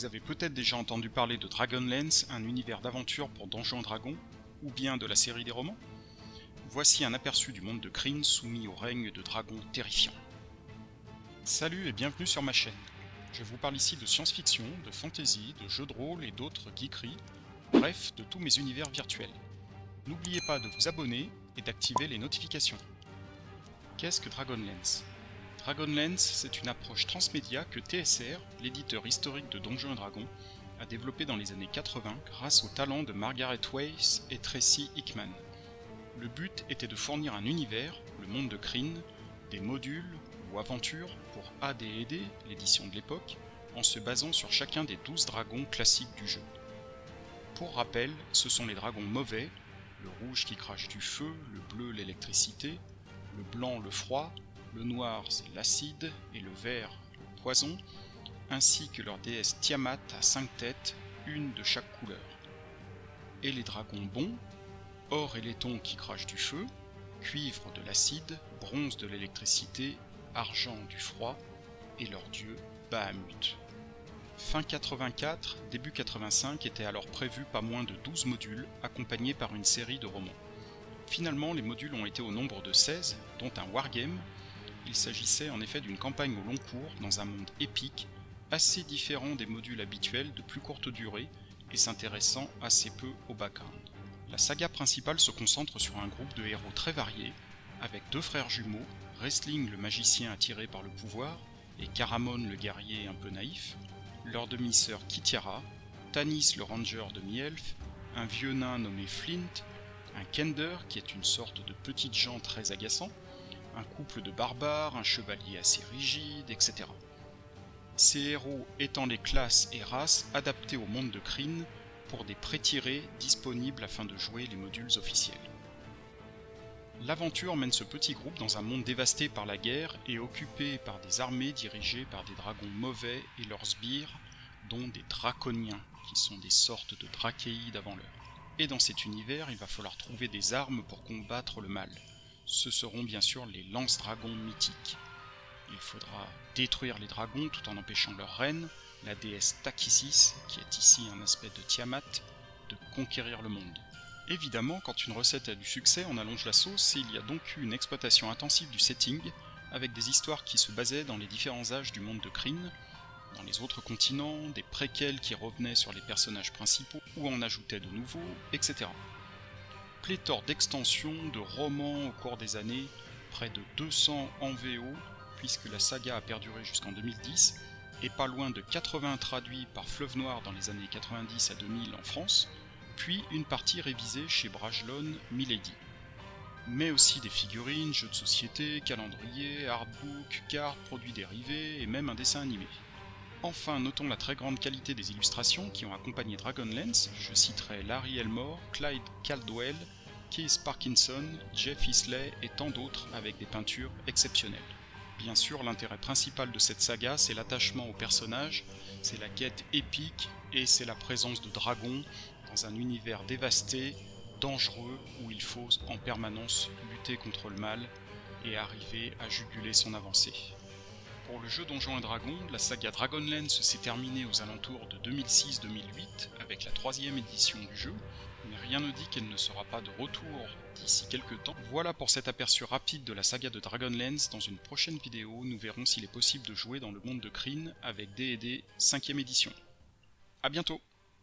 Vous avez peut-être déjà entendu parler de Dragonlance, un univers d'aventure pour Donjons Dragons, ou bien de la série des romans? Voici un aperçu du monde de Kryn soumis au règne de dragons terrifiants. Salut et bienvenue sur ma chaîne. Je vous parle ici de science-fiction, de fantasy, de jeux de rôle et d'autres geekeries, bref, de tous mes univers virtuels. N'oubliez pas de vous abonner et d'activer les notifications. Qu'est-ce que Dragonlance? Dragonlance, c'est une approche transmédia que TSR, l'éditeur historique de Donjons et Dragons, a développé dans les années 80 grâce au talent de Margaret Weiss et Tracy Hickman. Le but était de fournir un univers, le monde de Kryn, des modules ou aventures pour AD&D, l'édition de l'époque, en se basant sur chacun des 12 dragons classiques du jeu. Pour rappel, ce sont les dragons mauvais, le rouge qui crache du feu, le bleu l'électricité, le blanc le froid, le noir c'est l'acide et le vert le poison, ainsi que leur déesse Tiamat à cinq têtes, une de chaque couleur. Et les dragons bons, or et laiton qui crachent du feu, cuivre de l'acide, bronze de l'électricité, argent du froid, et leur dieu Bahamut. Fin 84, début 85 était alors prévu pas moins de 12 modules, accompagnés par une série de romans. Finalement, les modules ont été au nombre de 16, dont un wargame. Il s'agissait en effet d'une campagne au long cours dans un monde épique, assez différent des modules habituels de plus courte durée et s'intéressant assez peu au background. La saga principale se concentre sur un groupe de héros très variés, avec deux frères jumeaux, Wrestling le magicien attiré par le pouvoir, et Caramon le guerrier un peu naïf, leur demi-sœur Kitiara, Tanis le ranger demi-elfe, un vieux nain nommé Flint, un Kender qui est une sorte de petite gens très agaçant, un couple de barbares, un chevalier assez rigide, etc. Ces héros étant les classes et races adaptées au monde de Kryn pour des pré-tirés disponibles afin de jouer les modules officiels. L'aventure mène ce petit groupe dans un monde dévasté par la guerre et occupé par des armées dirigées par des dragons mauvais et leurs sbires, dont des draconiens, qui sont des sortes de drachéides avant l'heure. Et dans cet univers, il va falloir trouver des armes pour combattre le mal. Ce seront bien sûr les lance-dragons mythiques. Il faudra détruire les dragons tout en empêchant leur reine, la déesse Takisis, qui est ici un aspect de Tiamat, de conquérir le monde. Évidemment, quand une recette a du succès, on allonge la sauce et il y a donc eu une exploitation intensive du setting, avec des histoires qui se basaient dans les différents âges du monde de Kryn, dans les autres continents, des préquels qui revenaient sur les personnages principaux ou en ajoutaient de nouveaux, etc. Pléthore d'extensions, de romans au cours des années, près de 200 en VO, puisque la saga a perduré jusqu'en 2010, et pas loin de 80 traduits par Fleuve Noir dans les années 90 à 2000 en France, puis une partie révisée chez Brajlon Milady. Mais aussi des figurines, jeux de société, calendriers, artbooks, cartes, produits dérivés et même un dessin animé. Enfin, notons la très grande qualité des illustrations qui ont accompagné Dragonlance, je citerai Larry Elmore, Clyde Caldwell, Keith Parkinson, Jeff Isley et tant d'autres avec des peintures exceptionnelles. Bien sûr, l'intérêt principal de cette saga, c'est l'attachement au personnage, c'est la quête épique et c'est la présence de dragons dans un univers dévasté, dangereux, où il faut en permanence lutter contre le mal et arriver à juguler son avancée. Pour le jeu Donjons et Dragons, la saga Dragonlance s'est terminée aux alentours de 2006-2008 avec la troisième édition du jeu, mais rien ne dit qu'elle ne sera pas de retour d'ici quelques temps. Voilà pour cet aperçu rapide de la saga de Dragonlance. Dans une prochaine vidéo, nous verrons s'il est possible de jouer dans le monde de Kryn avec D&D 5ème édition. A bientôt